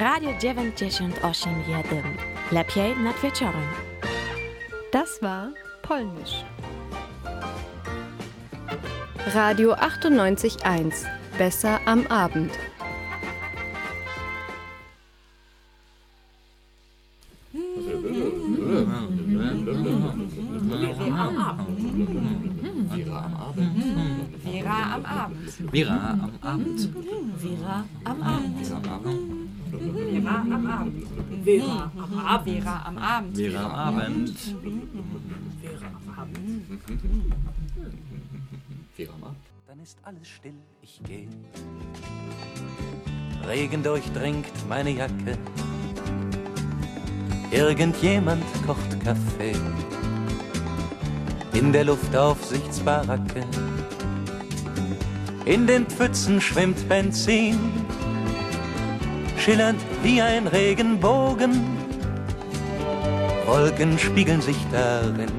Radio 98 jeden. Lepiej nad wieczorem. Das war Polnisch. Radio 98.1. Besser am Abend. Vera am Abend. Vera am Abend. Vera am Abend. Vera am Abend. Vera am Abend. Vera am Abend. Vera am Abend. Vera am Abend. Dann ist alles still, ich geh. Regen durchdringt meine Jacke. Irgendjemand kocht Kaffee. In der Luft Aufsichtsbaracke. In den Pfützen schwimmt Benzin, schillernd wie ein Regenbogen. Wolken spiegeln sich darin.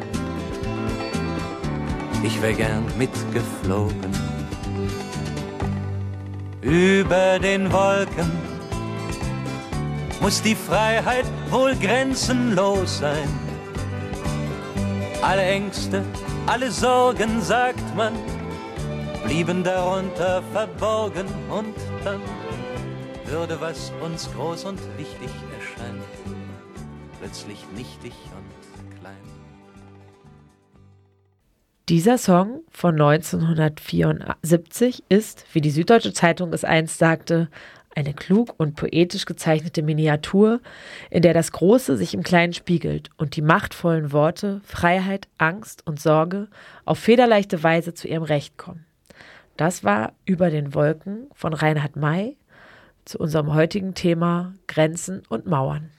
Ich wär gern mitgeflogen. Über den Wolken muss die Freiheit wohl grenzenlos sein. Alle Ängste, alle Sorgen, sagt man, blieben darunter verborgen und dann würde, was uns groß und wichtig erscheint, plötzlich nichtig und klein. Dieser Song von 1974 ist, wie die Süddeutsche Zeitung es einst sagte, eine klug und poetisch gezeichnete Miniatur, in der das Große sich im Kleinen spiegelt und die machtvollen Worte Freiheit, Angst und Sorge auf federleichte Weise zu ihrem Recht kommen. Das war Über den Wolken von Reinhard May zu unserem heutigen Thema Grenzen und Mauern.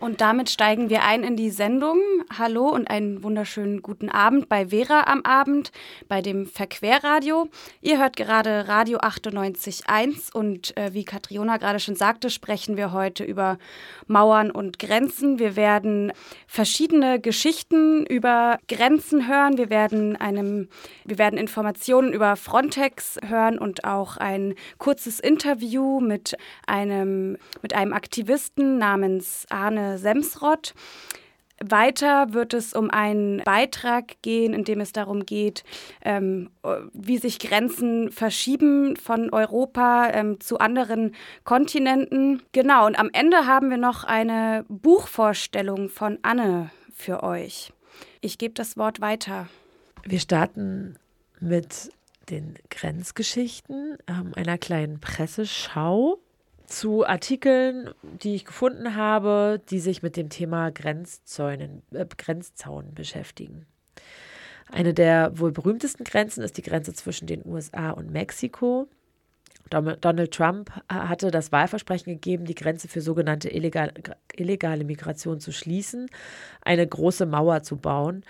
Und damit steigen wir ein in die Sendung. Hallo und einen wunderschönen guten Abend bei Vera am Abend, bei dem Verquerradio. Ihr hört gerade Radio 98.1 und äh, wie Katriona gerade schon sagte, sprechen wir heute über Mauern und Grenzen. Wir werden verschiedene Geschichten über Grenzen hören. Wir werden einem, wir werden Informationen über Frontex hören und auch ein kurzes Interview mit einem, mit einem Aktivisten namens Arne Semsrott. Weiter wird es um einen Beitrag gehen, in dem es darum geht, ähm, wie sich Grenzen verschieben von Europa ähm, zu anderen Kontinenten. Genau, und am Ende haben wir noch eine Buchvorstellung von Anne für euch. Ich gebe das Wort weiter. Wir starten mit den Grenzgeschichten, ähm, einer kleinen Presseschau zu Artikeln, die ich gefunden habe, die sich mit dem Thema Grenzzäunen, äh, Grenzzaun beschäftigen. Eine der wohl berühmtesten Grenzen ist die Grenze zwischen den USA und Mexiko. Donald Trump hatte das Wahlversprechen gegeben, die Grenze für sogenannte illegale, illegale Migration zu schließen, eine große Mauer zu bauen.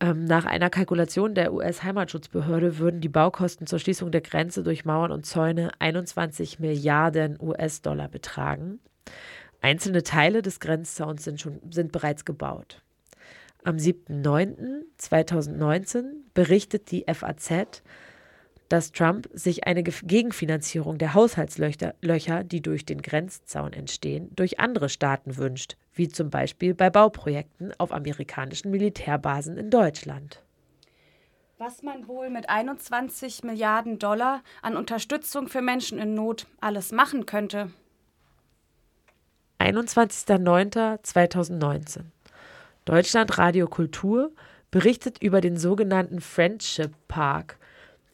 Ähm, nach einer Kalkulation der US-Heimatschutzbehörde würden die Baukosten zur Schließung der Grenze durch Mauern und Zäune 21 Milliarden US-Dollar betragen. Einzelne Teile des Grenzzauns sind, schon, sind bereits gebaut. Am 7.9.2019 berichtet die FAZ, dass Trump sich eine Gegenfinanzierung der Haushaltslöcher, die durch den Grenzzaun entstehen, durch andere Staaten wünscht, wie zum Beispiel bei Bauprojekten auf amerikanischen Militärbasen in Deutschland. Was man wohl mit 21 Milliarden Dollar an Unterstützung für Menschen in Not alles machen könnte. 21.09.2019 Deutschland Radio Kultur berichtet über den sogenannten Friendship Park,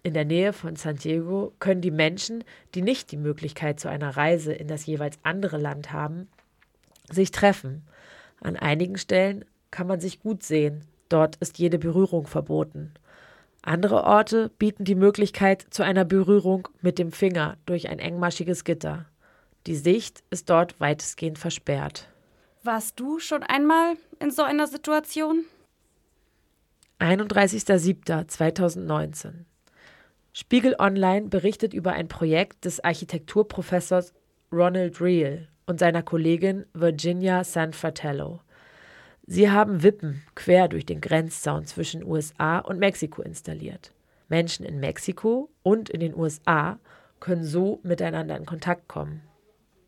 in der Nähe von San Diego können die Menschen, die nicht die Möglichkeit zu einer Reise in das jeweils andere Land haben, sich treffen. An einigen Stellen kann man sich gut sehen, dort ist jede Berührung verboten. Andere Orte bieten die Möglichkeit zu einer Berührung mit dem Finger durch ein engmaschiges Gitter. Die Sicht ist dort weitestgehend versperrt. Warst du schon einmal in so einer Situation? 31.07.2019 Spiegel Online berichtet über ein Projekt des Architekturprofessors Ronald Reel und seiner Kollegin Virginia Sanfratello. Sie haben Wippen quer durch den Grenzzaun zwischen USA und Mexiko installiert. Menschen in Mexiko und in den USA können so miteinander in Kontakt kommen.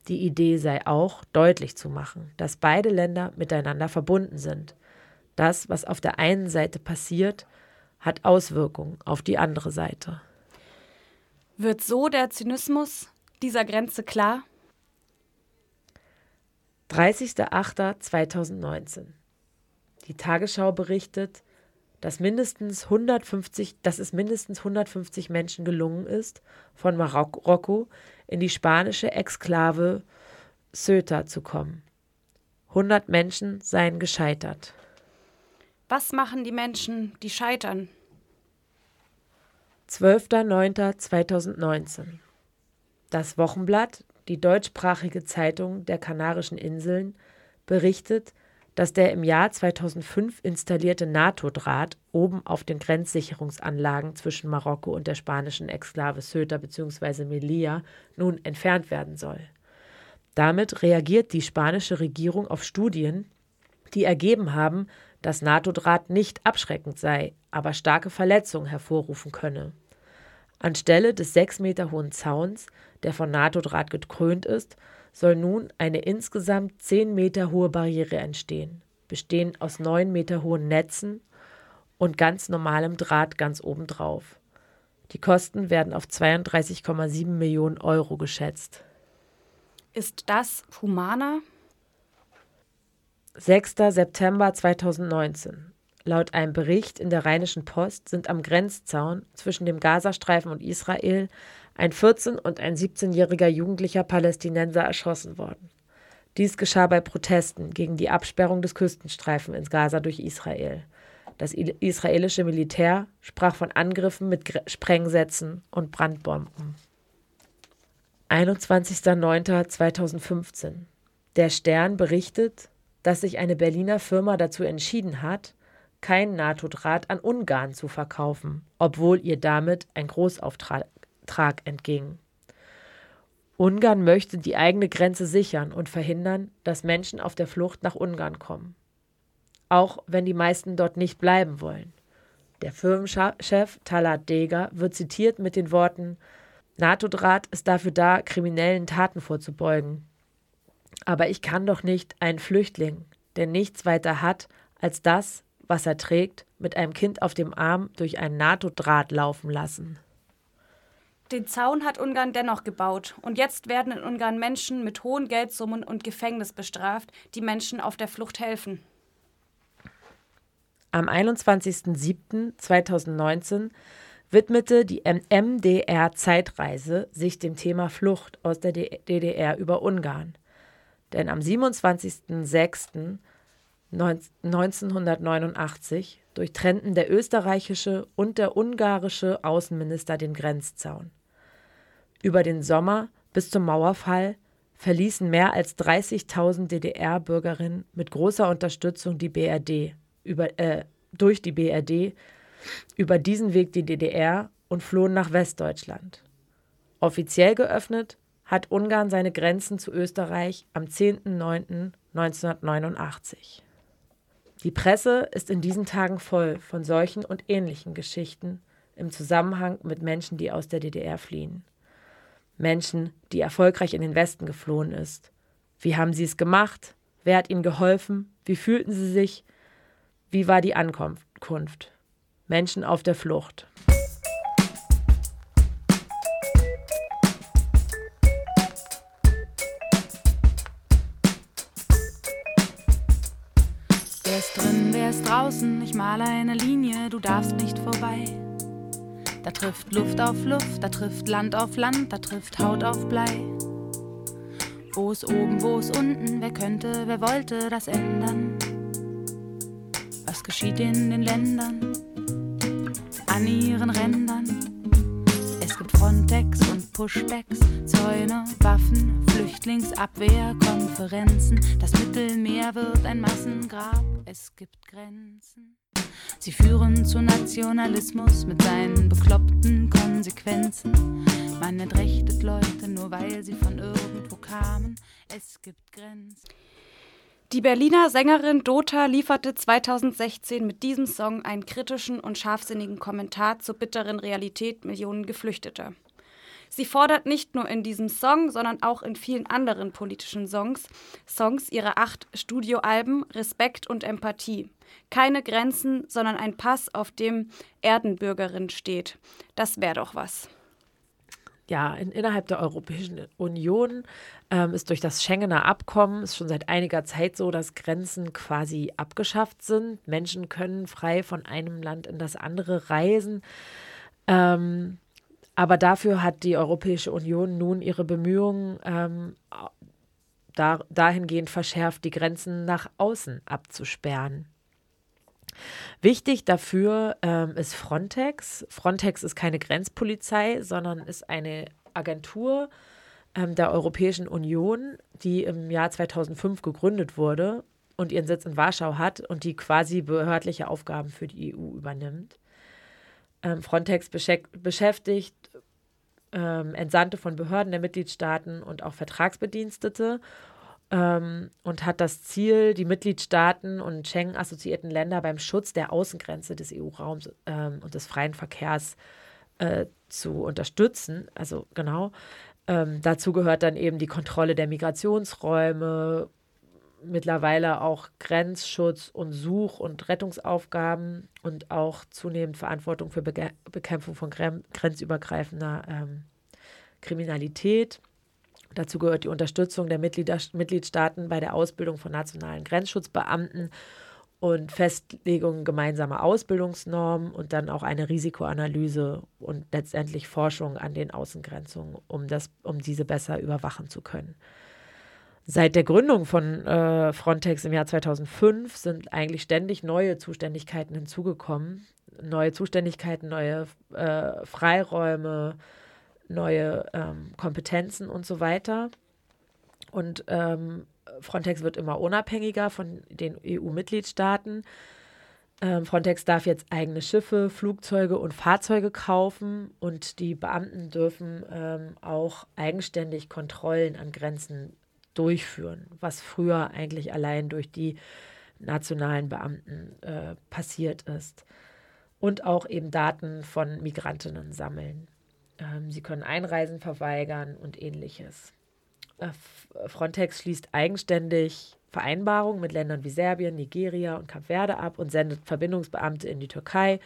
Die Idee sei auch, deutlich zu machen, dass beide Länder miteinander verbunden sind. Das, was auf der einen Seite passiert, hat Auswirkungen auf die andere Seite. Wird so der Zynismus dieser Grenze klar? 30.08.2019. Die Tagesschau berichtet, dass, mindestens 150, dass es mindestens 150 Menschen gelungen ist, von Marokko in die spanische Exklave Ceuta zu kommen. 100 Menschen seien gescheitert. Was machen die Menschen, die scheitern? 12.09.2019. Das Wochenblatt, die deutschsprachige Zeitung der Kanarischen Inseln, berichtet, dass der im Jahr 2005 installierte NATO-Draht oben auf den Grenzsicherungsanlagen zwischen Marokko und der spanischen Exklave Ceuta bzw. Melilla nun entfernt werden soll. Damit reagiert die spanische Regierung auf Studien, die ergeben haben, dass NATO-Draht nicht abschreckend sei, aber starke Verletzungen hervorrufen könne. Anstelle des sechs Meter hohen Zauns, der von NATO-Draht gekrönt ist, soll nun eine insgesamt zehn Meter hohe Barriere entstehen, bestehend aus neun Meter hohen Netzen und ganz normalem Draht ganz obendrauf. Die Kosten werden auf 32,7 Millionen Euro geschätzt. Ist das humaner? 6. September 2019. Laut einem Bericht in der Rheinischen Post sind am Grenzzaun zwischen dem Gazastreifen und Israel ein 14- und ein 17-jähriger jugendlicher Palästinenser erschossen worden. Dies geschah bei Protesten gegen die Absperrung des Küstenstreifens ins Gaza durch Israel. Das israelische Militär sprach von Angriffen mit Sprengsätzen und Brandbomben. 21.09.2015. Der Stern berichtet, dass sich eine Berliner Firma dazu entschieden hat, kein NATO-Draht an Ungarn zu verkaufen, obwohl ihr damit ein Großauftrag entging. Ungarn möchte die eigene Grenze sichern und verhindern, dass Menschen auf der Flucht nach Ungarn kommen. Auch wenn die meisten dort nicht bleiben wollen. Der Firmenchef Talat Deger wird zitiert mit den Worten: NATO-Draht ist dafür da, kriminellen Taten vorzubeugen. Aber ich kann doch nicht einen Flüchtling, der nichts weiter hat als das, was er trägt, mit einem Kind auf dem Arm durch einen NATO-Draht laufen lassen. Den Zaun hat Ungarn dennoch gebaut und jetzt werden in Ungarn Menschen mit hohen Geldsummen und Gefängnis bestraft, die Menschen auf der Flucht helfen. Am 21.07.2019 widmete die MDR Zeitreise sich dem Thema Flucht aus der DDR über Ungarn. Denn am 27.06. 1989 durchtrennten der österreichische und der ungarische Außenminister den Grenzzaun. Über den Sommer bis zum Mauerfall verließen mehr als 30.000 DDR-Bürgerinnen mit großer Unterstützung die BRD über, äh, durch die BRD über diesen Weg die DDR und flohen nach Westdeutschland. Offiziell geöffnet hat Ungarn seine Grenzen zu Österreich am 10.09.1989. Die Presse ist in diesen Tagen voll von solchen und ähnlichen Geschichten im Zusammenhang mit Menschen, die aus der DDR fliehen. Menschen, die erfolgreich in den Westen geflohen ist. Wie haben sie es gemacht? Wer hat ihnen geholfen? Wie fühlten sie sich? Wie war die Ankunft? Menschen auf der Flucht. Ist draußen? Ich male eine Linie, du darfst nicht vorbei. Da trifft Luft auf Luft, da trifft Land auf Land, da trifft Haut auf Blei. Wo ist oben, wo ist unten? Wer könnte, wer wollte das ändern? Was geschieht in den Ländern? An ihren Rändern. Frontex und Pushbacks, Zäune, Waffen, Flüchtlingsabwehr, Konferenzen. Das Mittelmeer wird ein Massengrab. Es gibt Grenzen. Sie führen zu Nationalismus mit seinen bekloppten Konsequenzen. Man entrechtet Leute nur, weil sie von irgendwo kamen. Es gibt Grenzen. Die Berliner Sängerin Dota lieferte 2016 mit diesem Song einen kritischen und scharfsinnigen Kommentar zur bitteren Realität Millionen Geflüchteter. Sie fordert nicht nur in diesem Song, sondern auch in vielen anderen politischen Songs, Songs ihrer acht Studioalben Respekt und Empathie. Keine Grenzen, sondern ein Pass, auf dem Erdenbürgerin steht. Das wäre doch was ja, in, innerhalb der Europäischen Union ähm, ist durch das Schengener Abkommen ist schon seit einiger Zeit so, dass Grenzen quasi abgeschafft sind. Menschen können frei von einem Land in das andere reisen. Ähm, aber dafür hat die Europäische Union nun ihre Bemühungen ähm, da, dahingehend verschärft, die Grenzen nach außen abzusperren. Wichtig dafür ähm, ist Frontex. Frontex ist keine Grenzpolizei, sondern ist eine Agentur ähm, der Europäischen Union, die im Jahr 2005 gegründet wurde und ihren Sitz in Warschau hat und die quasi behördliche Aufgaben für die EU übernimmt. Ähm, Frontex beschäftigt ähm, Entsandte von Behörden der Mitgliedstaaten und auch Vertragsbedienstete ähm, und hat das Ziel, die Mitgliedstaaten und Schengen-assoziierten Länder beim Schutz der Außengrenze des EU-Raums ähm, und des freien Verkehrs äh, zu unterstützen. Also genau. Ähm, dazu gehört dann eben die Kontrolle der Migrationsräume, mittlerweile auch Grenzschutz und Such- und Rettungsaufgaben und auch zunehmend Verantwortung für Be Bekämpfung von grenzübergreifender ähm, Kriminalität. Dazu gehört die Unterstützung der Mitgliedstaaten bei der Ausbildung von nationalen Grenzschutzbeamten und Festlegung gemeinsamer Ausbildungsnormen und dann auch eine Risikoanalyse und letztendlich Forschung an den Außengrenzen, um, das, um diese besser überwachen zu können. Seit der Gründung von äh, Frontex im Jahr 2005 sind eigentlich ständig neue Zuständigkeiten hinzugekommen. Neue Zuständigkeiten, neue äh, Freiräume, neue ähm, Kompetenzen und so weiter. Und ähm, Frontex wird immer unabhängiger von den EU-Mitgliedstaaten. Ähm, Frontex darf jetzt eigene Schiffe, Flugzeuge und Fahrzeuge kaufen und die Beamten dürfen ähm, auch eigenständig Kontrollen an Grenzen durchführen, was früher eigentlich allein durch die nationalen Beamten äh, passiert ist. Und auch eben Daten von Migrantinnen sammeln. Ähm, sie können Einreisen verweigern und ähnliches. Äh, Frontex schließt eigenständig Vereinbarungen mit Ländern wie Serbien, Nigeria und Kap Verde ab und sendet Verbindungsbeamte in die Türkei.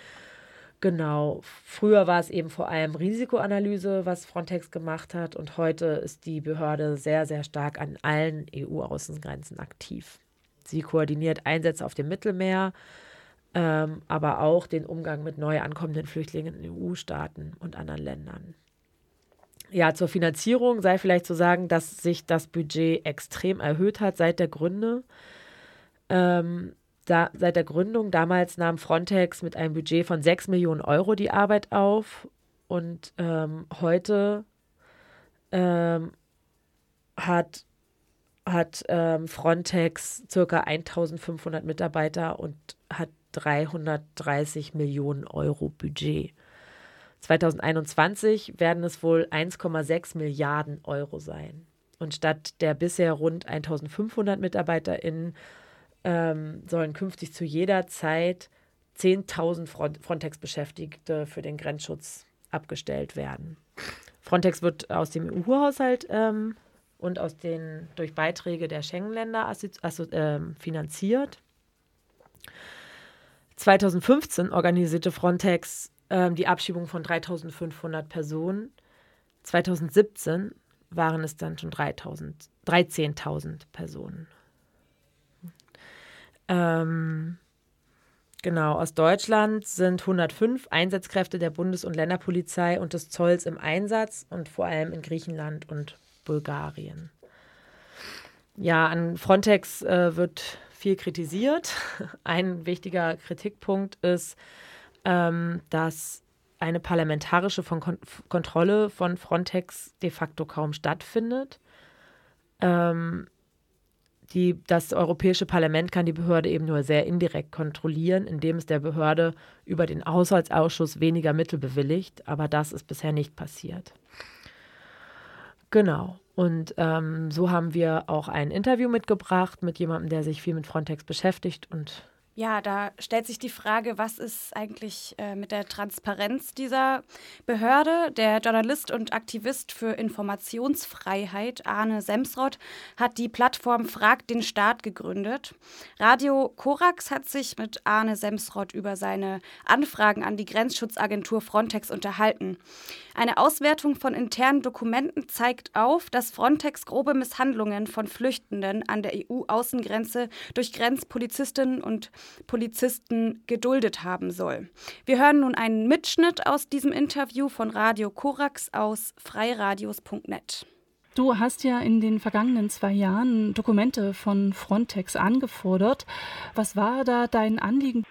Genau, früher war es eben vor allem Risikoanalyse, was Frontex gemacht hat und heute ist die Behörde sehr, sehr stark an allen EU-Außengrenzen aktiv. Sie koordiniert Einsätze auf dem Mittelmeer, ähm, aber auch den Umgang mit neu ankommenden Flüchtlingen in EU-Staaten und anderen Ländern. Ja, zur Finanzierung sei vielleicht zu sagen, dass sich das Budget extrem erhöht hat seit der Gründe. Ähm, da, seit der Gründung damals nahm Frontex mit einem Budget von 6 Millionen Euro die Arbeit auf und ähm, heute ähm, hat, hat ähm, Frontex circa 1500 Mitarbeiter und hat 330 Millionen Euro Budget. 2021 werden es wohl 1,6 Milliarden Euro sein. Und statt der bisher rund 1500 MitarbeiterInnen ähm, sollen künftig zu jeder Zeit 10.000 Frontex-Beschäftigte für den Grenzschutz abgestellt werden. Frontex wird aus dem EU-Haushalt ähm, und aus den durch Beiträge der Schengen-Länder äh, finanziert. 2015 organisierte Frontex ähm, die Abschiebung von 3500 Personen. 2017 waren es dann schon 13.000 Personen. Ähm, genau, aus Deutschland sind 105 Einsatzkräfte der Bundes- und Länderpolizei und des Zolls im Einsatz und vor allem in Griechenland und Bulgarien. Ja, an Frontex äh, wird viel kritisiert. Ein wichtiger Kritikpunkt ist, ähm, dass eine parlamentarische von Kon Kontrolle von Frontex de facto kaum stattfindet. Ähm, die, das Europäische Parlament kann die Behörde eben nur sehr indirekt kontrollieren, indem es der Behörde über den Haushaltsausschuss weniger Mittel bewilligt. Aber das ist bisher nicht passiert. Genau. Und ähm, so haben wir auch ein Interview mitgebracht mit jemandem, der sich viel mit Frontex beschäftigt und Ja, da stellt sich die Frage, was ist eigentlich äh, mit der Transparenz dieser Behörde? Der Journalist und Aktivist für Informationsfreiheit Arne Semsrott hat die Plattform Fragt den Staat gegründet. Radio Korax hat sich mit Arne Semsrott über seine Anfragen an die Grenzschutzagentur Frontex unterhalten. Eine Auswertung von internen Dokumenten zeigt auf, dass Frontex grobe Misshandlungen von Flüchtenden an der EU-Außengrenze durch Grenzpolizistinnen und Polizisten geduldet haben soll. Wir hören nun einen Mitschnitt aus diesem Interview von Radio Korax aus freiradios.net. Du hast ja in den vergangenen zwei Jahren Dokumente von Frontex angefordert. Was war da dein Anliegen?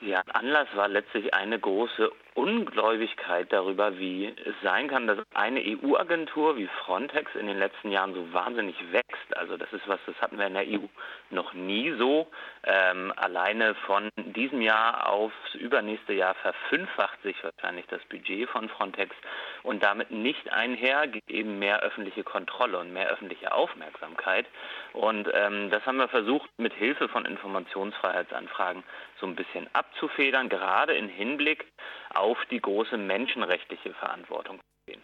Ja, Anlass war letztlich eine große Ungläubigkeit darüber, wie es sein kann, dass eine EU-Agentur wie Frontex in den letzten Jahren so wahnsinnig wächst. Also das ist was, das hatten wir in der EU noch nie so. Ähm, alleine von diesem Jahr aufs übernächste Jahr verfünffacht sich wahrscheinlich das Budget von Frontex und damit nicht einher geht eben mehr öffentliche Kontrolle und mehr öffentliche Aufmerksamkeit. Und ähm, das haben wir versucht, mit Hilfe von Informationsfreiheitsanfragen so ein bisschen abzufedern, gerade im Hinblick auf die große menschenrechtliche Verantwortung gehen.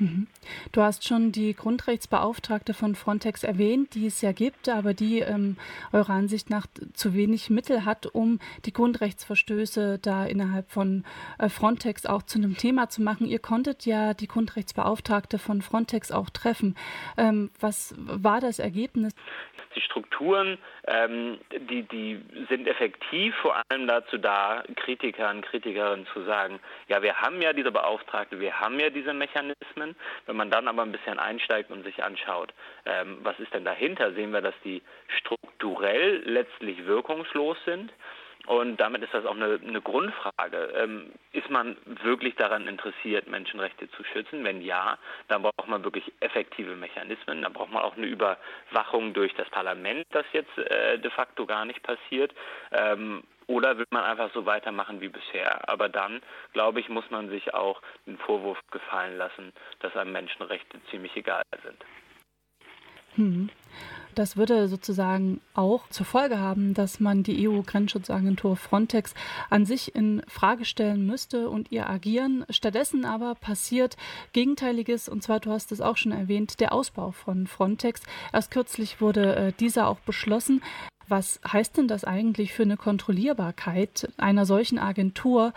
Mhm. Du hast schon die Grundrechtsbeauftragte von Frontex erwähnt, die es ja gibt, aber die ähm, eurer Ansicht nach zu wenig Mittel hat, um die Grundrechtsverstöße da innerhalb von äh, Frontex auch zu einem Thema zu machen. Ihr konntet ja die Grundrechtsbeauftragte von Frontex auch treffen. Ähm, was war das Ergebnis? Die Strukturen, ähm, die, die sind effektiv vor allem dazu da, Kritikern, Kritikerinnen zu sagen, ja, wir haben ja diese Beauftragte, wir haben ja diese Mechanismen. Wenn man dann aber ein bisschen einsteigt und sich anschaut, ähm, was ist denn dahinter, sehen wir, dass die strukturell letztlich wirkungslos sind. Und damit ist das auch eine, eine Grundfrage. Ähm, ist man wirklich daran interessiert, Menschenrechte zu schützen? Wenn ja, dann braucht man wirklich effektive Mechanismen. Dann braucht man auch eine Überwachung durch das Parlament, das jetzt äh, de facto gar nicht passiert. Ähm, oder will man einfach so weitermachen wie bisher? Aber dann, glaube ich, muss man sich auch den Vorwurf gefallen lassen, dass einem Menschenrechte ziemlich egal sind. Hm. Das würde sozusagen auch zur Folge haben, dass man die EU-Grenzschutzagentur Frontex an sich in Frage stellen müsste und ihr agieren. Stattdessen aber passiert Gegenteiliges, und zwar, du hast es auch schon erwähnt, der Ausbau von Frontex. Erst kürzlich wurde äh, dieser auch beschlossen. Was heißt denn das eigentlich für eine Kontrollierbarkeit einer solchen Agentur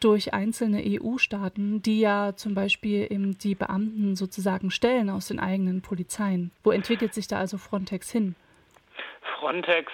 durch einzelne EU-Staaten, die ja zum Beispiel eben die Beamten sozusagen stellen aus den eigenen Polizeien? Wo entwickelt sich da also Frontex hin? Frontex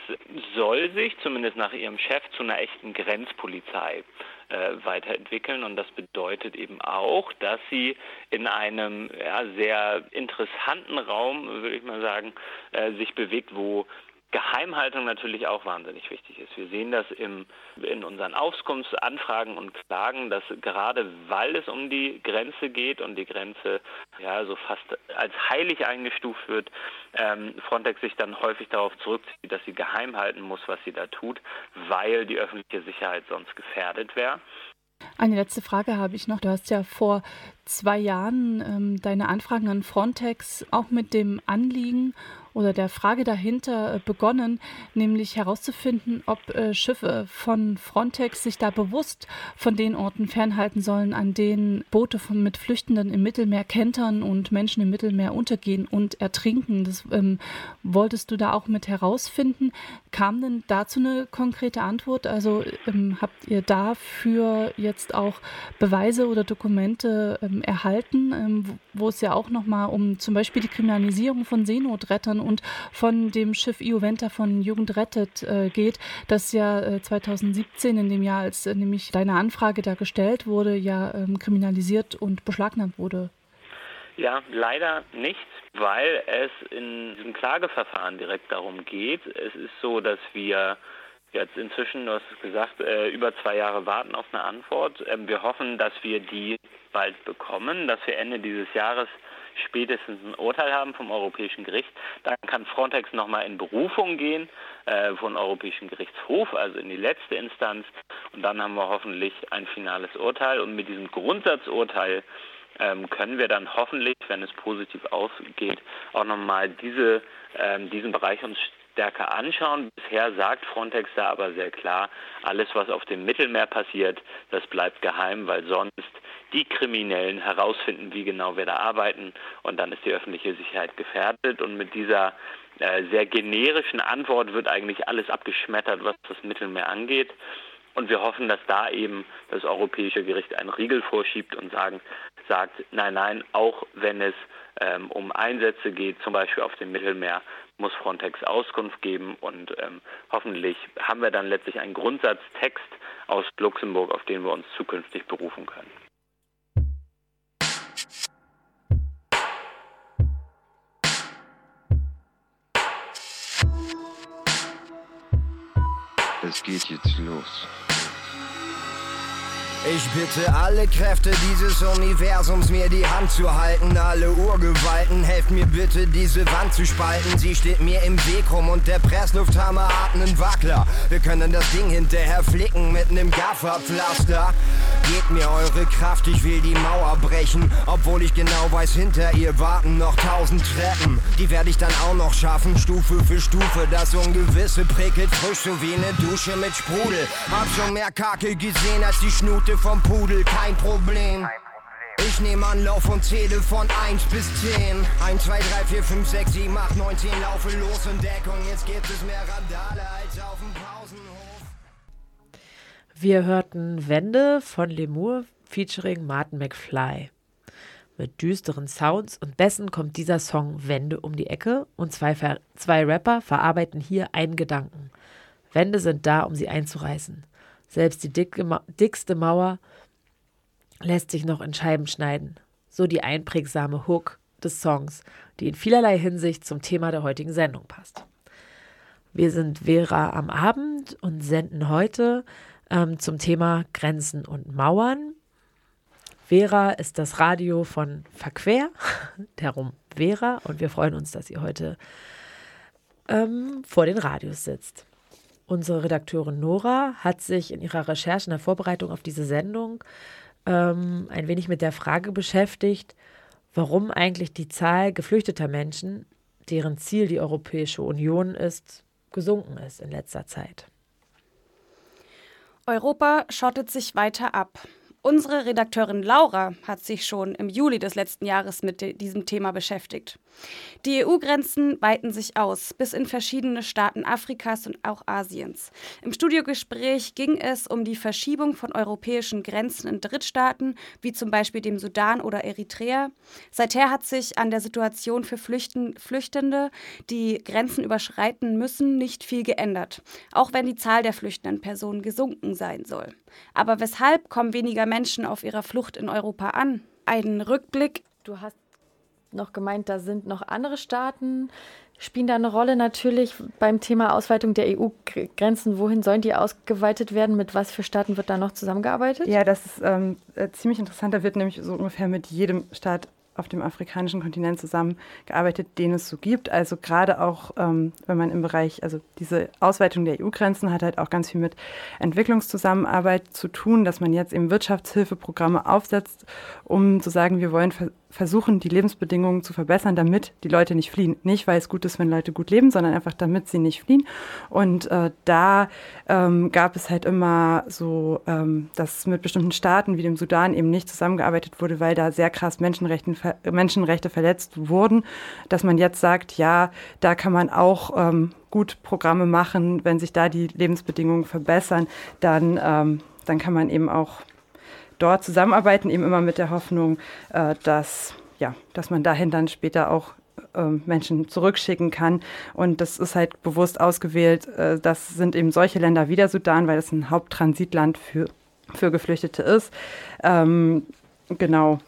soll sich zumindest nach ihrem Chef zu einer echten Grenzpolizei äh, weiterentwickeln und das bedeutet eben auch, dass sie in einem ja, sehr interessanten Raum, würde ich mal sagen, äh, sich bewegt, wo Geheimhaltung natürlich auch wahnsinnig wichtig ist. Wir sehen das im, in unseren Auskunftsanfragen und Klagen, dass gerade weil es um die Grenze geht und die Grenze ja so fast als heilig eingestuft wird, ähm, Frontex sich dann häufig darauf zurückzieht, dass sie geheim halten muss, was sie da tut, weil die öffentliche Sicherheit sonst gefährdet wäre. Eine letzte Frage habe ich noch. Du hast ja vor zwei Jahren ähm, deine Anfragen an Frontex auch mit dem Anliegen oder der Frage dahinter äh, begonnen, nämlich herauszufinden, ob äh, Schiffe von Frontex sich da bewusst von den Orten fernhalten sollen, an denen Boote von, mit Flüchtenden im Mittelmeer kentern und Menschen im Mittelmeer untergehen und ertrinken. Das ähm, wolltest du da auch mit herausfinden. Kam denn dazu eine konkrete Antwort? Also ähm, habt ihr dafür jetzt auch Beweise oder Dokumente ähm, erhalten, ähm, wo es ja auch nochmal um zum Beispiel die Kriminalisierung von Seenotrettern und von dem Schiff Ioventa von Jugend rettet äh, geht, das ja äh, 2017 in dem Jahr, als äh, nämlich deine Anfrage da gestellt wurde, ja ähm, kriminalisiert und beschlagnahmt wurde. Ja, leider nicht, weil es in diesem Klageverfahren direkt darum geht. Es ist so, dass wir jetzt inzwischen, du hast es gesagt, äh, über zwei Jahre warten auf eine Antwort. Ähm, wir hoffen, dass wir die bald bekommen, dass wir Ende dieses Jahres spätestens ein Urteil haben vom Europäischen Gericht. Dann kann Frontex nochmal in Berufung gehen äh, vom Europäischen Gerichtshof, also in die letzte Instanz. Und dann haben wir hoffentlich ein finales Urteil. Und mit diesem Grundsatzurteil ähm, können wir dann hoffentlich, wenn es positiv ausgeht, auch nochmal diese, ähm, diesen Bereich uns stärker anschauen. Bisher sagt Frontex da aber sehr klar, alles, was auf dem Mittelmeer passiert, das bleibt geheim, weil sonst die Kriminellen herausfinden, wie genau wir da arbeiten und dann ist die öffentliche Sicherheit gefährdet. Und mit dieser äh, sehr generischen Antwort wird eigentlich alles abgeschmettert, was das Mittelmeer angeht. Und wir hoffen, dass da eben das Europäische Gericht einen Riegel vorschiebt und sagen, sagt, nein, nein, auch wenn es ähm, um Einsätze geht, zum Beispiel auf dem Mittelmeer, muss Frontex Auskunft geben und ähm, hoffentlich haben wir dann letztlich einen Grundsatztext aus Luxemburg, auf den wir uns zukünftig berufen können. Es geht jetzt los. Ich bitte alle Kräfte dieses Universums, mir die Hand zu halten. Alle Urgewalten, helft mir bitte, diese Wand zu spalten. Sie steht mir im Weg rum und der Presslufthammer hat einen Wackler. Wir können das Ding hinterher flicken mit nem Gafferpflaster. Gebt mir eure Kraft, ich will die Mauer brechen. Obwohl ich genau weiß, hinter ihr warten noch tausend Treppen. Die werde ich dann auch noch schaffen, Stufe für Stufe. Das Ungewisse prickelt frisch, so wie eine Dusche mit Sprudel. Hab schon mehr Kacke gesehen als die Schnute vom Pudel, kein Problem. Ich nehme Anlauf und zähle von 1 bis 10. 1, 2, 3, 4, 5, 6, 7, 8, 9, 10. Laufe los in Deckung. Jetzt gibt es mehr Randale als. Wir hörten Wände von Lemur featuring Martin McFly. Mit düsteren Sounds und Bässen kommt dieser Song Wände um die Ecke und zwei, Ver zwei Rapper verarbeiten hier einen Gedanken. Wände sind da, um sie einzureißen. Selbst die dicke, dickste Mauer lässt sich noch in Scheiben schneiden. So die einprägsame Hook des Songs, die in vielerlei Hinsicht zum Thema der heutigen Sendung passt. Wir sind Vera am Abend und senden heute ähm, zum Thema Grenzen und Mauern. Vera ist das Radio von Verquer, darum Vera, und wir freuen uns, dass ihr heute ähm, vor den Radios sitzt. Unsere Redakteurin Nora hat sich in ihrer Recherche in der Vorbereitung auf diese Sendung ähm, ein wenig mit der Frage beschäftigt, warum eigentlich die Zahl geflüchteter Menschen, deren Ziel die Europäische Union ist, gesunken ist in letzter Zeit. Europa schottet sich weiter ab. Unsere Redakteurin Laura hat sich schon im Juli des letzten Jahres mit diesem Thema beschäftigt. Die EU-Grenzen weiten sich aus bis in verschiedene Staaten Afrikas und auch Asiens. Im Studiogespräch ging es um die Verschiebung von europäischen Grenzen in Drittstaaten, wie zum Beispiel dem Sudan oder Eritrea. Seither hat sich an der Situation für Flüchten, Flüchtende, die Grenzen überschreiten müssen, nicht viel geändert, auch wenn die Zahl der flüchtenden Personen gesunken sein soll. Aber weshalb kommen weniger Menschen auf ihrer Flucht in Europa an? Ein Rückblick. Du hast noch gemeint, da sind noch andere Staaten, spielen da eine Rolle natürlich beim Thema Ausweitung der EU-Grenzen. Wohin sollen die ausgeweitet werden? Mit was für Staaten wird da noch zusammengearbeitet? Ja, das ist ähm, äh, ziemlich interessant. Da wird nämlich so ungefähr mit jedem Staat auf dem afrikanischen Kontinent zusammengearbeitet, den es so gibt. Also gerade auch, ähm, wenn man im Bereich, also diese Ausweitung der EU-Grenzen hat halt auch ganz viel mit Entwicklungszusammenarbeit zu tun, dass man jetzt eben Wirtschaftshilfeprogramme aufsetzt, um zu sagen, wir wollen versuchen, die Lebensbedingungen zu verbessern, damit die Leute nicht fliehen. Nicht, weil es gut ist, wenn Leute gut leben, sondern einfach, damit sie nicht fliehen. Und äh, da ähm, gab es halt immer so, ähm, dass mit bestimmten Staaten wie dem Sudan eben nicht zusammengearbeitet wurde, weil da sehr krass Menschenrechte, Menschenrechte verletzt wurden, dass man jetzt sagt, ja, da kann man auch ähm, gut Programme machen, wenn sich da die Lebensbedingungen verbessern, dann, ähm, dann kann man eben auch dort zusammenarbeiten, eben immer mit der Hoffnung, äh, dass, ja, dass man dahin dann später auch ähm, Menschen zurückschicken kann. Und das ist halt bewusst ausgewählt. Äh, das sind eben solche Länder wie der Sudan, weil es ein Haupttransitland für, für Geflüchtete ist. Ähm, genau.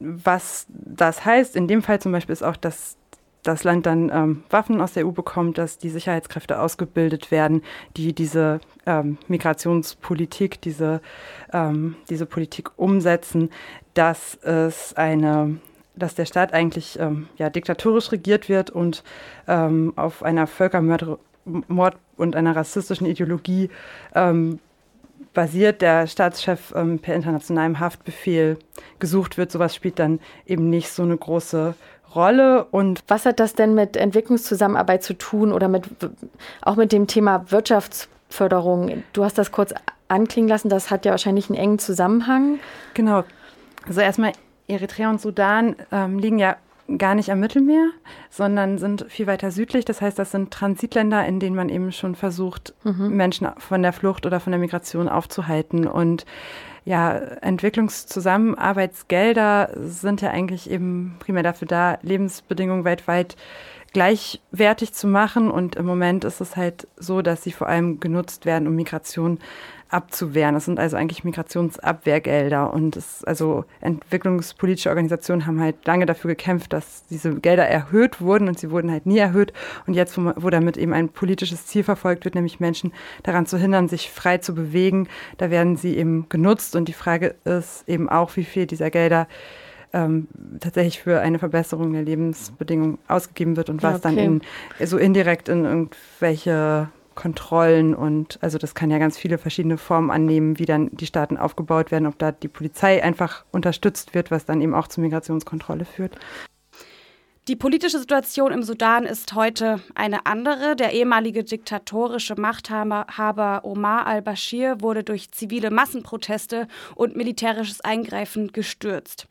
Was das heißt, in dem Fall zum Beispiel ist auch, dass das Land dann ähm, Waffen aus der EU bekommt, dass die Sicherheitskräfte ausgebildet werden, die diese ähm, Migrationspolitik, diese, ähm, diese Politik umsetzen, dass es eine dass der Staat eigentlich ähm, ja, diktatorisch regiert wird und ähm, auf einer Völkermord und einer rassistischen Ideologie ähm, basiert, der Staatschef per internationalem Haftbefehl gesucht wird. Sowas spielt dann eben nicht so eine große Rolle. Und was hat das denn mit Entwicklungszusammenarbeit zu tun oder mit auch mit dem Thema Wirtschaftsförderung? Du hast das kurz anklingen lassen, das hat ja wahrscheinlich einen engen Zusammenhang. Genau. Also erstmal Eritrea und Sudan ähm, liegen ja gar nicht am Mittelmeer, sondern sind viel weiter südlich. Das heißt, das sind Transitländer, in denen man eben schon versucht, mhm. Menschen von der Flucht oder von der Migration aufzuhalten. Und ja, Entwicklungszusammenarbeitsgelder sind ja eigentlich eben primär dafür da, Lebensbedingungen weltweit gleichwertig zu machen. Und im Moment ist es halt so, dass sie vor allem genutzt werden, um Migration abzuwehren. Das sind also eigentlich Migrationsabwehrgelder. Und es, also entwicklungspolitische Organisationen haben halt lange dafür gekämpft, dass diese Gelder erhöht wurden und sie wurden halt nie erhöht. Und jetzt, wo, wo damit eben ein politisches Ziel verfolgt wird, nämlich Menschen daran zu hindern, sich frei zu bewegen, da werden sie eben genutzt. Und die Frage ist eben auch, wie viel dieser Gelder ähm, tatsächlich für eine Verbesserung der Lebensbedingungen ausgegeben wird und was okay. dann in, so indirekt in irgendwelche Kontrollen und also das kann ja ganz viele verschiedene Formen annehmen, wie dann die Staaten aufgebaut werden, ob da die Polizei einfach unterstützt wird, was dann eben auch zur Migrationskontrolle führt. Die politische Situation im Sudan ist heute eine andere. Der ehemalige diktatorische Machthaber Omar al-Bashir wurde durch zivile Massenproteste und militärisches Eingreifen gestürzt.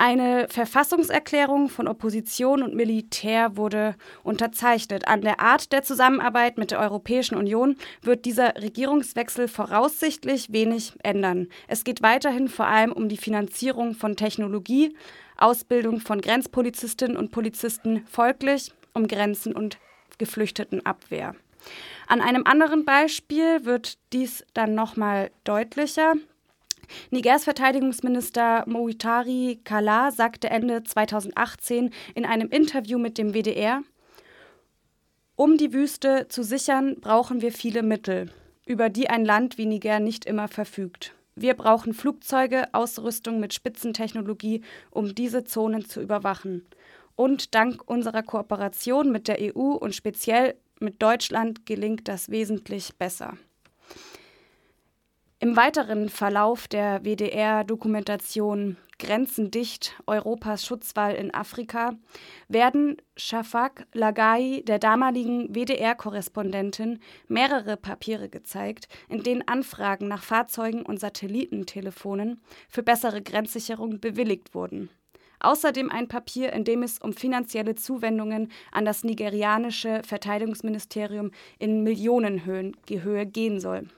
Eine Verfassungserklärung von Opposition und Militär wurde unterzeichnet. An der Art der Zusammenarbeit mit der Europäischen Union wird dieser Regierungswechsel voraussichtlich wenig ändern. Es geht weiterhin vor allem um die Finanzierung von Technologie, Ausbildung von Grenzpolizistinnen und Polizisten, folglich um Grenzen und Geflüchtetenabwehr. An einem anderen Beispiel wird dies dann nochmal deutlicher. Nigers Verteidigungsminister Mouitari Kala sagte Ende 2018 in einem Interview mit dem WDR, um die Wüste zu sichern, brauchen wir viele Mittel, über die ein Land wie Niger nicht immer verfügt. Wir brauchen Flugzeuge, Ausrüstung mit Spitzentechnologie, um diese Zonen zu überwachen. Und dank unserer Kooperation mit der EU und speziell mit Deutschland gelingt das wesentlich besser. Im weiteren Verlauf der WDR-Dokumentation Grenzen dicht, Europas Schutzwall in Afrika, werden Shafak Lagai, der damaligen WDR-Korrespondentin, mehrere Papiere gezeigt, in denen Anfragen nach Fahrzeugen und Satellitentelefonen für bessere Grenzsicherung bewilligt wurden. Außerdem ein Papier, in dem es um finanzielle Zuwendungen an das nigerianische Verteidigungsministerium in Millionenhöhe gehen soll.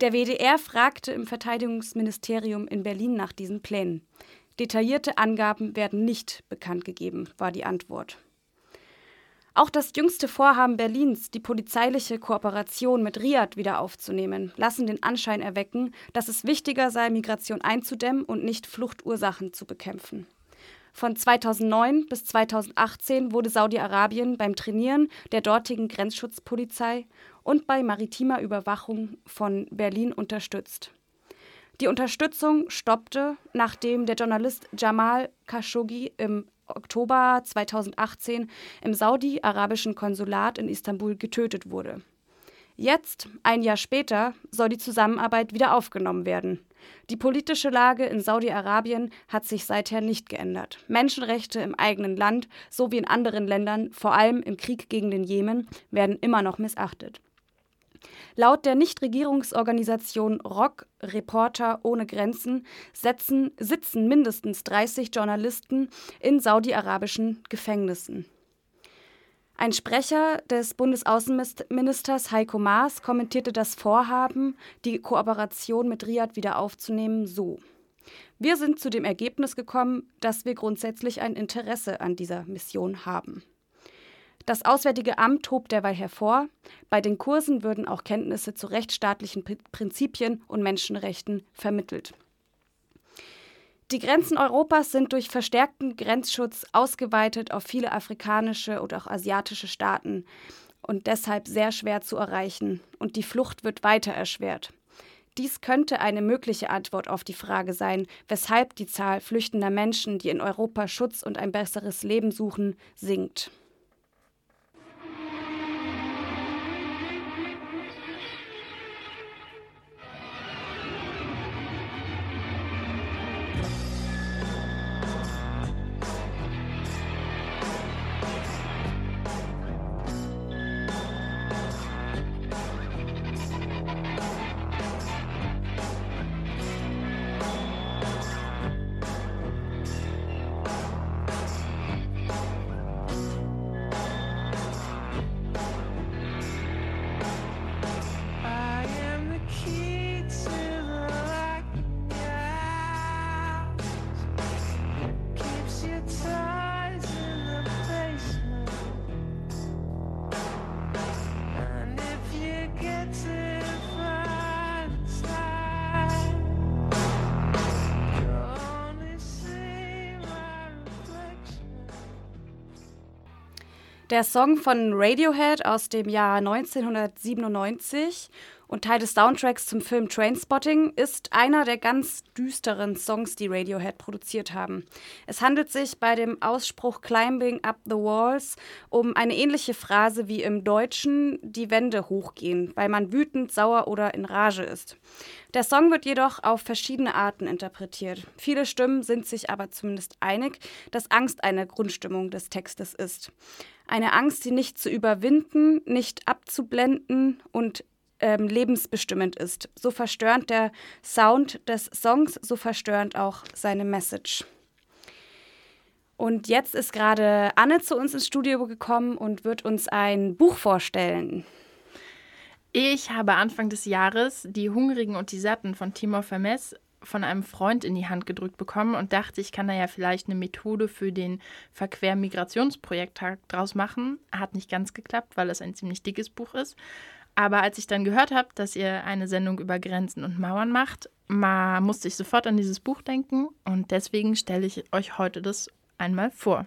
Der WDR fragte im Verteidigungsministerium in Berlin nach diesen Plänen. Detaillierte Angaben werden nicht bekannt gegeben, war die Antwort. Auch das jüngste Vorhaben Berlins, die polizeiliche Kooperation mit Riad wieder aufzunehmen, lassen den Anschein erwecken, dass es wichtiger sei, Migration einzudämmen und nicht Fluchtursachen zu bekämpfen. Von 2009 bis 2018 wurde Saudi-Arabien beim Trainieren der dortigen Grenzschutzpolizei und bei maritimer Überwachung von Berlin unterstützt. Die Unterstützung stoppte, nachdem der Journalist Jamal Khashoggi im Oktober 2018 im saudi-arabischen Konsulat in Istanbul getötet wurde. Jetzt, ein Jahr später, soll die Zusammenarbeit wieder aufgenommen werden. Die politische Lage in Saudi-Arabien hat sich seither nicht geändert. Menschenrechte im eigenen Land sowie in anderen Ländern, vor allem im Krieg gegen den Jemen, werden immer noch missachtet. Laut der Nichtregierungsorganisation ROC Reporter ohne Grenzen setzen, sitzen mindestens 30 Journalisten in saudi-arabischen Gefängnissen. Ein Sprecher des Bundesaußenministers Heiko Maas kommentierte das Vorhaben, die Kooperation mit Riad wieder aufzunehmen, so. Wir sind zu dem Ergebnis gekommen, dass wir grundsätzlich ein Interesse an dieser Mission haben. Das Auswärtige Amt hob derweil hervor, bei den Kursen würden auch Kenntnisse zu rechtsstaatlichen Prinzipien und Menschenrechten vermittelt. Die Grenzen Europas sind durch verstärkten Grenzschutz ausgeweitet auf viele afrikanische oder auch asiatische Staaten und deshalb sehr schwer zu erreichen, und die Flucht wird weiter erschwert. Dies könnte eine mögliche Antwort auf die Frage sein, weshalb die Zahl flüchtender Menschen, die in Europa Schutz und ein besseres Leben suchen, sinkt. Der Song von Radiohead aus dem Jahr 1997 und Teil des Soundtracks zum Film Trainspotting ist einer der ganz düsteren Songs, die Radiohead produziert haben. Es handelt sich bei dem Ausspruch Climbing Up the Walls um eine ähnliche Phrase wie im Deutschen die Wände hochgehen, weil man wütend, sauer oder in Rage ist. Der Song wird jedoch auf verschiedene Arten interpretiert. Viele Stimmen sind sich aber zumindest einig, dass Angst eine Grundstimmung des Textes ist. Eine Angst, die nicht zu überwinden, nicht abzublenden und ähm, lebensbestimmend ist. So verstörend der Sound des Songs, so verstörend auch seine Message. Und jetzt ist gerade Anne zu uns ins Studio gekommen und wird uns ein Buch vorstellen. Ich habe Anfang des Jahres Die Hungrigen und die Satten von Timor Vermess von einem Freund in die Hand gedrückt bekommen und dachte, ich kann da ja vielleicht eine Methode für den Verquer-Migrationsprojekt draus machen. Hat nicht ganz geklappt, weil es ein ziemlich dickes Buch ist. Aber als ich dann gehört habe, dass ihr eine Sendung über Grenzen und Mauern macht, ma, musste ich sofort an dieses Buch denken und deswegen stelle ich euch heute das einmal vor.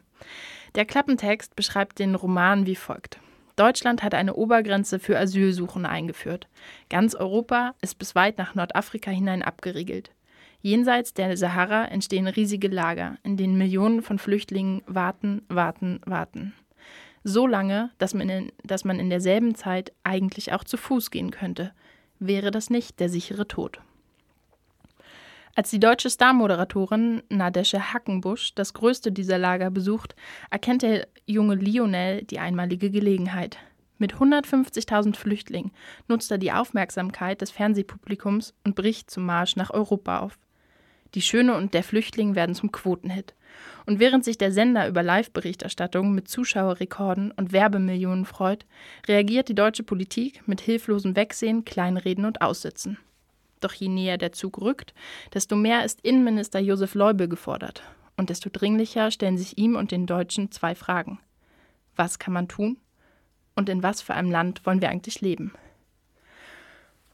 Der Klappentext beschreibt den Roman wie folgt. Deutschland hat eine Obergrenze für Asylsuchende eingeführt. Ganz Europa ist bis weit nach Nordafrika hinein abgeriegelt. Jenseits der Sahara entstehen riesige Lager, in denen Millionen von Flüchtlingen warten, warten, warten so lange, dass man, in, dass man in derselben Zeit eigentlich auch zu Fuß gehen könnte. Wäre das nicht der sichere Tod? Als die deutsche Star-Moderatorin Nadesche Hackenbusch das größte dieser Lager besucht, erkennt der junge Lionel die einmalige Gelegenheit. Mit 150.000 Flüchtlingen nutzt er die Aufmerksamkeit des Fernsehpublikums und bricht zum Marsch nach Europa auf. Die Schöne und der Flüchtling werden zum Quotenhit. Und während sich der Sender über Live-Berichterstattung mit Zuschauerrekorden und Werbemillionen freut, reagiert die deutsche Politik mit hilflosem Wegsehen, Kleinreden und Aussitzen. Doch je näher der Zug rückt, desto mehr ist Innenminister Josef Leubel gefordert. Und desto dringlicher stellen sich ihm und den Deutschen zwei Fragen. Was kann man tun? Und in was für einem Land wollen wir eigentlich leben?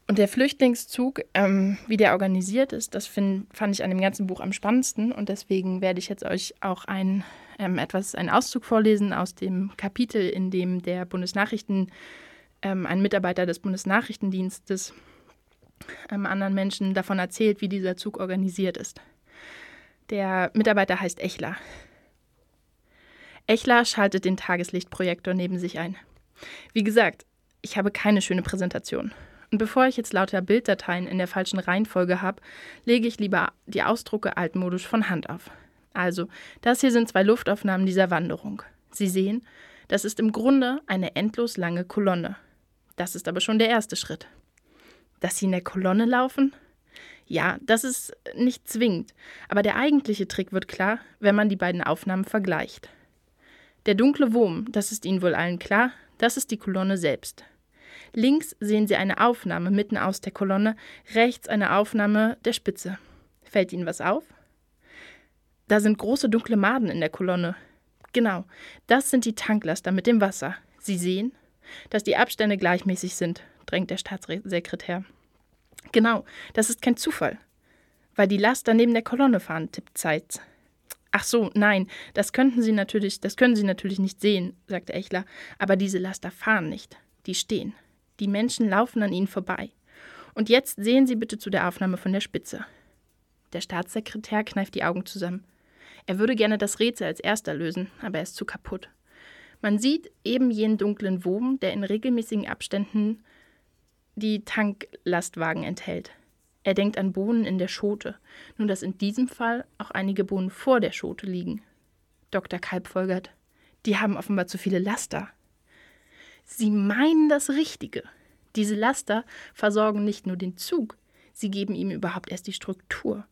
Und der Flüchtlingszug, ähm, wie der organisiert ist, das find, fand ich an dem ganzen Buch am spannendsten. Und deswegen werde ich jetzt euch auch ein, ähm, etwas, einen Auszug vorlesen aus dem Kapitel, in dem der Bundesnachrichten, ähm, ein Mitarbeiter des Bundesnachrichtendienstes ähm, anderen Menschen davon erzählt, wie dieser Zug organisiert ist. Der Mitarbeiter heißt Echler. Echler schaltet den Tageslichtprojektor neben sich ein. Wie gesagt, ich habe keine schöne Präsentation. Und bevor ich jetzt lauter Bilddateien in der falschen Reihenfolge habe, lege ich lieber die Ausdrucke altmodisch von Hand auf. Also, das hier sind zwei Luftaufnahmen dieser Wanderung. Sie sehen, das ist im Grunde eine endlos lange Kolonne. Das ist aber schon der erste Schritt. Dass sie in der Kolonne laufen? Ja, das ist nicht zwingend, aber der eigentliche Trick wird klar, wenn man die beiden Aufnahmen vergleicht. Der dunkle Wurm, das ist Ihnen wohl allen klar, das ist die Kolonne selbst. Links sehen Sie eine Aufnahme mitten aus der Kolonne, rechts eine Aufnahme der Spitze. Fällt Ihnen was auf? Da sind große dunkle Maden in der Kolonne. Genau, das sind die Tanklaster mit dem Wasser. Sie sehen, dass die Abstände gleichmäßig sind, drängt der Staatssekretär. Genau, das ist kein Zufall. Weil die Laster neben der Kolonne fahren, tippt Zeitz. Ach so, nein, das könnten Sie natürlich, das können Sie natürlich nicht sehen, sagte Echler, aber diese Laster fahren nicht, die stehen. Die Menschen laufen an ihnen vorbei. Und jetzt sehen Sie bitte zu der Aufnahme von der Spitze. Der Staatssekretär kneift die Augen zusammen. Er würde gerne das Rätsel als erster lösen, aber er ist zu kaputt. Man sieht eben jenen dunklen Wurm, der in regelmäßigen Abständen die Tanklastwagen enthält. Er denkt an Bohnen in der Schote, nur dass in diesem Fall auch einige Bohnen vor der Schote liegen. Dr. Kalb folgert. Die haben offenbar zu viele Laster. Sie meinen das Richtige. Diese Laster versorgen nicht nur den Zug, sie geben ihm überhaupt erst die Struktur.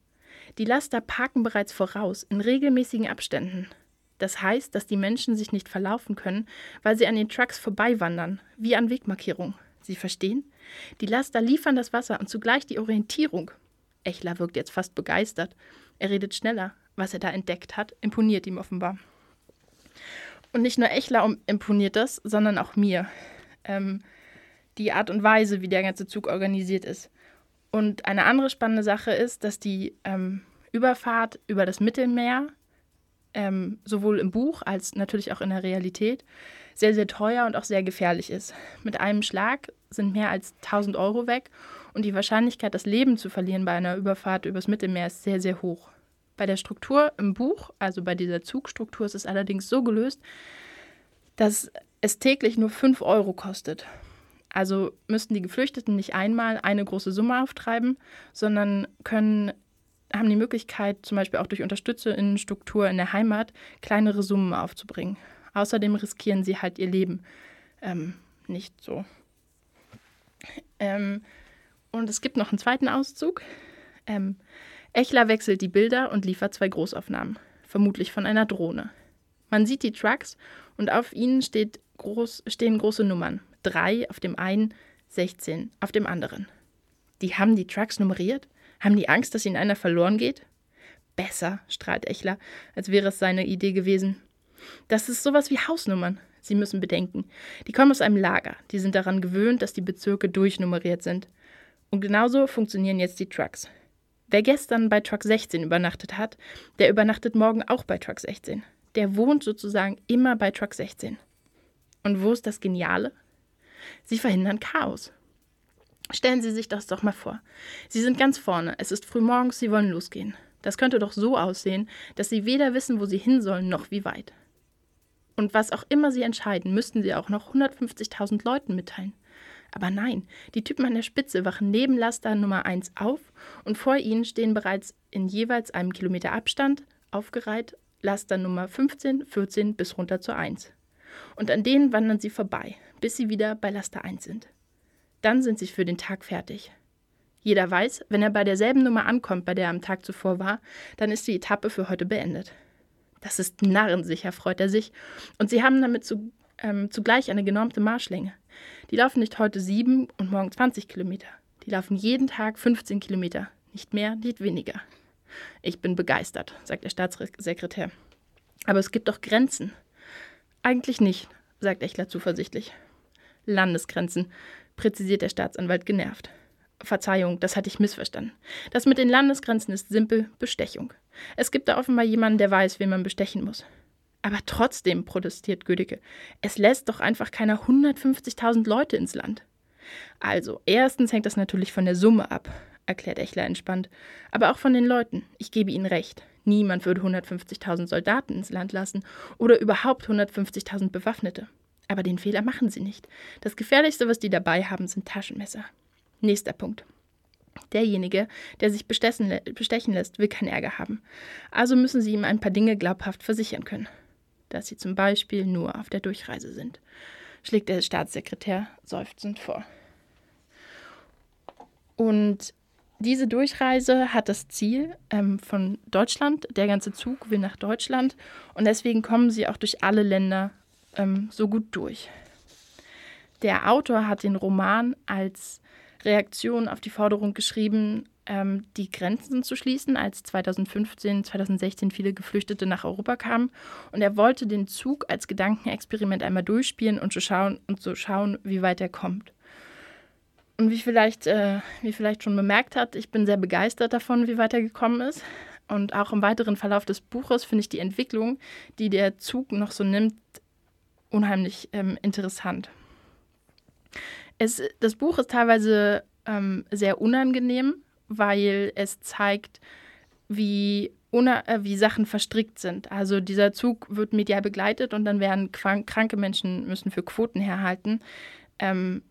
Die Laster parken bereits voraus, in regelmäßigen Abständen. Das heißt, dass die Menschen sich nicht verlaufen können, weil sie an den Trucks vorbeiwandern, wie an Wegmarkierung. Sie verstehen? Die Laster liefern das Wasser und zugleich die Orientierung. Echler wirkt jetzt fast begeistert. Er redet schneller. Was er da entdeckt hat, imponiert ihm offenbar. Und nicht nur Echler imponiert das, sondern auch mir. Ähm, die Art und Weise, wie der ganze Zug organisiert ist. Und eine andere spannende Sache ist, dass die ähm, Überfahrt über das Mittelmeer ähm, sowohl im Buch als natürlich auch in der Realität sehr, sehr teuer und auch sehr gefährlich ist. Mit einem Schlag sind mehr als 1000 Euro weg und die Wahrscheinlichkeit, das Leben zu verlieren bei einer Überfahrt übers Mittelmeer ist sehr, sehr hoch. Bei der Struktur im Buch, also bei dieser Zugstruktur, ist es allerdings so gelöst, dass es täglich nur 5 Euro kostet. Also müssten die Geflüchteten nicht einmal eine große Summe auftreiben, sondern können, haben die Möglichkeit, zum Beispiel auch durch Unterstützerinnenstruktur in der Heimat, kleinere Summen aufzubringen. Außerdem riskieren sie halt ihr Leben ähm, nicht so. Ähm, und es gibt noch einen zweiten Auszug. Ähm, Echler wechselt die Bilder und liefert zwei Großaufnahmen, vermutlich von einer Drohne. Man sieht die Trucks und auf ihnen groß, stehen große Nummern. Drei auf dem einen, 16 auf dem anderen. Die haben die Trucks nummeriert? Haben die Angst, dass ihnen einer verloren geht? Besser, strahlt Echler, als wäre es seine Idee gewesen. Das ist sowas wie Hausnummern. Sie müssen bedenken. Die kommen aus einem Lager. Die sind daran gewöhnt, dass die Bezirke durchnummeriert sind. Und genauso funktionieren jetzt die Trucks. Wer gestern bei Truck 16 übernachtet hat, der übernachtet morgen auch bei Truck 16. Der wohnt sozusagen immer bei Truck 16. Und wo ist das Geniale? Sie verhindern Chaos. Stellen Sie sich das doch mal vor. Sie sind ganz vorne, es ist früh morgens, Sie wollen losgehen. Das könnte doch so aussehen, dass Sie weder wissen, wo Sie hin sollen, noch wie weit. Und was auch immer Sie entscheiden, müssten Sie auch noch 150.000 Leuten mitteilen. Aber nein, die Typen an der Spitze wachen neben Laster Nummer 1 auf und vor ihnen stehen bereits in jeweils einem Kilometer Abstand aufgereiht Laster Nummer 15, 14 bis runter zur 1. Und an denen wandern sie vorbei, bis sie wieder bei Laster 1 sind. Dann sind sie für den Tag fertig. Jeder weiß, wenn er bei derselben Nummer ankommt, bei der er am Tag zuvor war, dann ist die Etappe für heute beendet. Das ist narrensicher, freut er sich. Und sie haben damit zu, ähm, zugleich eine genormte Marschlänge. Die laufen nicht heute sieben und morgen 20 Kilometer. Die laufen jeden Tag 15 Kilometer. Nicht mehr, nicht weniger. Ich bin begeistert, sagt der Staatssekretär. Aber es gibt doch Grenzen. Eigentlich nicht, sagt Echler zuversichtlich. Landesgrenzen, präzisiert der Staatsanwalt genervt. Verzeihung, das hatte ich missverstanden. Das mit den Landesgrenzen ist simpel Bestechung. Es gibt da offenbar jemanden, der weiß, wen man bestechen muss. Aber trotzdem, protestiert Gödicke, es lässt doch einfach keiner 150.000 Leute ins Land. Also, erstens hängt das natürlich von der Summe ab, erklärt Echler entspannt, aber auch von den Leuten. Ich gebe Ihnen recht. Niemand würde 150.000 Soldaten ins Land lassen oder überhaupt 150.000 Bewaffnete. Aber den Fehler machen sie nicht. Das Gefährlichste, was die dabei haben, sind Taschenmesser. Nächster Punkt. Derjenige, der sich bestechen lässt, will keinen Ärger haben. Also müssen Sie ihm ein paar Dinge glaubhaft versichern können dass sie zum Beispiel nur auf der Durchreise sind, schlägt der Staatssekretär seufzend vor. Und diese Durchreise hat das Ziel ähm, von Deutschland. Der ganze Zug will nach Deutschland und deswegen kommen sie auch durch alle Länder ähm, so gut durch. Der Autor hat den Roman als Reaktion auf die Forderung geschrieben, ähm, die Grenzen zu schließen, als 2015, 2016 viele Geflüchtete nach Europa kamen. Und er wollte den Zug als Gedankenexperiment einmal durchspielen und, zu schauen, und so schauen, wie weit er kommt. Und wie vielleicht, äh, wie vielleicht schon bemerkt hat, ich bin sehr begeistert davon, wie weit er gekommen ist. Und auch im weiteren Verlauf des Buches finde ich die Entwicklung, die der Zug noch so nimmt, unheimlich ähm, interessant. Es, das Buch ist teilweise ähm, sehr unangenehm, weil es zeigt, wie, äh, wie Sachen verstrickt sind. Also dieser Zug wird medial begleitet und dann werden kranke Menschen müssen für Quoten herhalten. Ähm,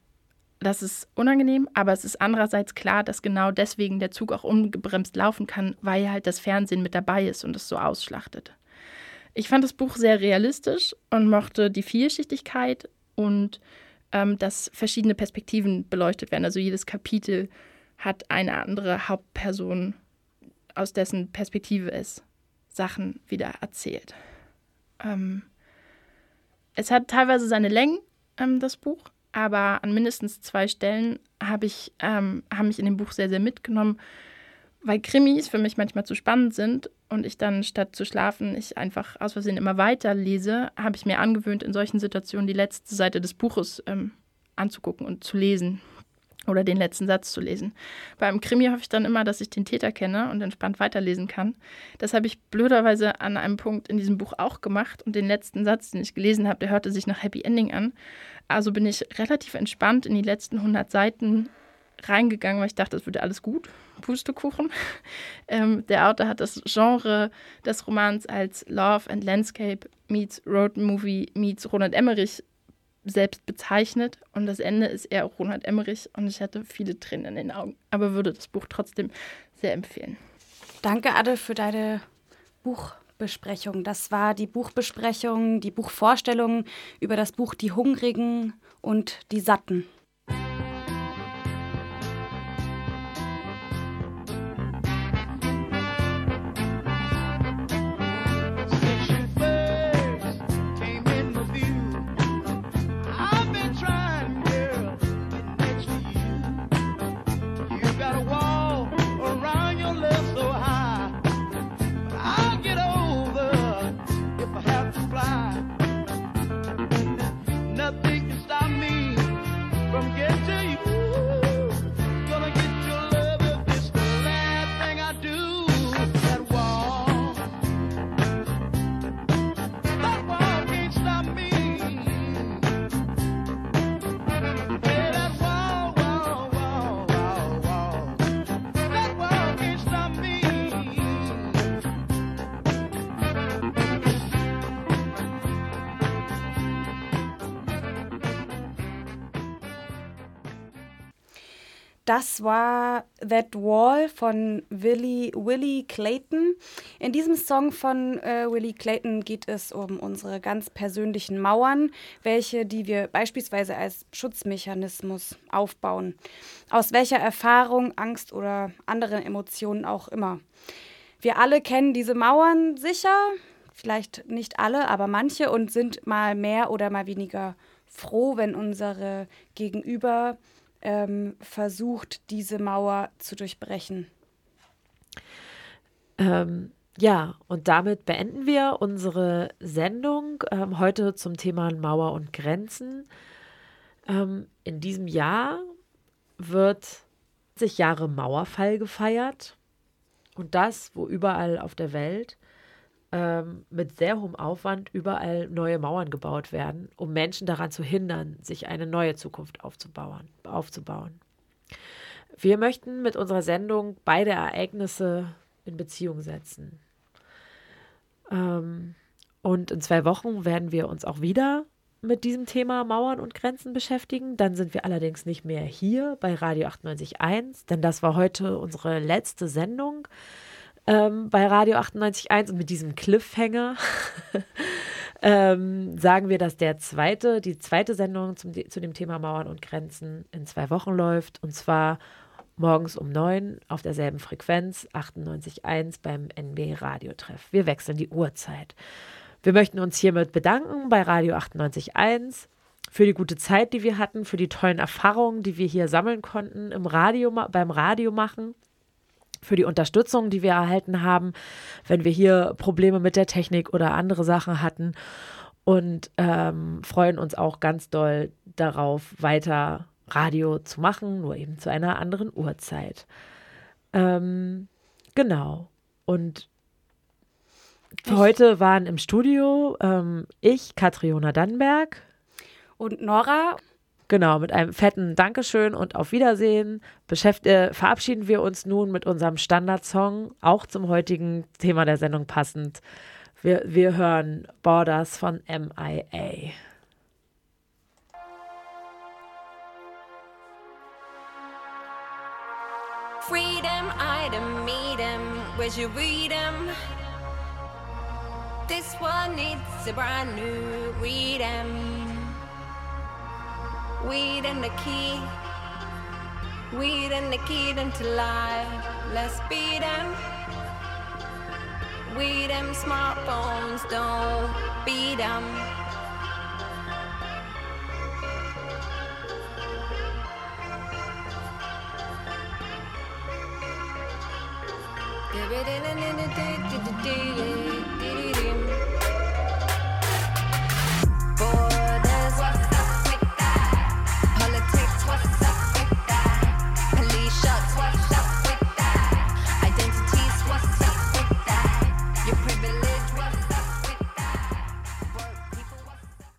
das ist unangenehm, aber es ist andererseits klar, dass genau deswegen der Zug auch ungebremst laufen kann, weil halt das Fernsehen mit dabei ist und es so ausschlachtet. Ich fand das Buch sehr realistisch und mochte die Vielschichtigkeit und ähm, dass verschiedene Perspektiven beleuchtet werden. Also jedes Kapitel hat eine andere Hauptperson, aus dessen Perspektive es Sachen wieder erzählt. Ähm, es hat teilweise seine Längen, ähm, das Buch, aber an mindestens zwei Stellen habe ich, ähm, haben mich in dem Buch sehr, sehr mitgenommen, weil Krimis für mich manchmal zu spannend sind und ich dann statt zu schlafen, ich einfach aus Versehen immer weiter lese, habe ich mir angewöhnt, in solchen Situationen die letzte Seite des Buches ähm, anzugucken und zu lesen. Oder den letzten Satz zu lesen. Beim Krimi hoffe ich dann immer, dass ich den Täter kenne und entspannt weiterlesen kann. Das habe ich blöderweise an einem Punkt in diesem Buch auch gemacht und den letzten Satz, den ich gelesen habe, der hörte sich nach Happy Ending an. Also bin ich relativ entspannt in die letzten 100 Seiten reingegangen, weil ich dachte, es würde alles gut. Pustekuchen. Ähm, der Autor hat das Genre des Romans als Love and Landscape meets Road Movie meets Ronald Emmerich selbst bezeichnet und das Ende ist eher Ronald Emmerich und ich hatte viele Tränen in den Augen, aber würde das Buch trotzdem sehr empfehlen. Danke, Adel, für deine Buchbesprechung. Das war die Buchbesprechung, die Buchvorstellung über das Buch Die Hungrigen und die Satten. Das war That Wall von Willie, Willie Clayton. In diesem Song von äh, Willie Clayton geht es um unsere ganz persönlichen Mauern, welche, die wir beispielsweise als Schutzmechanismus aufbauen. Aus welcher Erfahrung, Angst oder anderen Emotionen auch immer. Wir alle kennen diese Mauern sicher, vielleicht nicht alle, aber manche und sind mal mehr oder mal weniger froh, wenn unsere Gegenüber ähm, versucht, diese Mauer zu durchbrechen. Ähm, ja, und damit beenden wir unsere Sendung ähm, heute zum Thema Mauer und Grenzen. Ähm, in diesem Jahr wird sich Jahre Mauerfall gefeiert. Und das, wo überall auf der Welt ähm, mit sehr hohem Aufwand überall neue Mauern gebaut werden, um Menschen daran zu hindern, sich eine neue Zukunft aufzubauen. aufzubauen. Wir möchten mit unserer Sendung beide Ereignisse in Beziehung setzen. Ähm, und in zwei Wochen werden wir uns auch wieder mit diesem Thema Mauern und Grenzen beschäftigen. Dann sind wir allerdings nicht mehr hier bei Radio 98.1, denn das war heute unsere letzte Sendung ähm, bei Radio 98.1 und mit diesem Cliffhanger ähm, sagen wir, dass der zweite, die zweite Sendung zum, zu dem Thema Mauern und Grenzen in zwei Wochen läuft und zwar morgens um neun auf derselben Frequenz 98.1 beim NB Radiotreff. Wir wechseln die Uhrzeit. Wir möchten uns hiermit bedanken bei Radio 98.1 für die gute Zeit, die wir hatten, für die tollen Erfahrungen, die wir hier sammeln konnten im Radio, beim Radio machen für die Unterstützung, die wir erhalten haben, wenn wir hier Probleme mit der Technik oder andere Sachen hatten. Und ähm, freuen uns auch ganz doll darauf, weiter Radio zu machen, nur eben zu einer anderen Uhrzeit. Ähm, genau. Und für heute waren im Studio ähm, ich, Katriona Dannenberg. Und Nora. Genau, mit einem fetten Dankeschön und auf Wiedersehen beschäft äh, verabschieden wir uns nun mit unserem Standardsong, auch zum heutigen Thema der Sendung passend. Wir, wir hören Borders von MIA. Freedom, item, meet him, where's your freedom? This one needs a brand new freedom. Weed and the key. Weed and the key to life. Let's beat them. We them smartphones, don't beat them.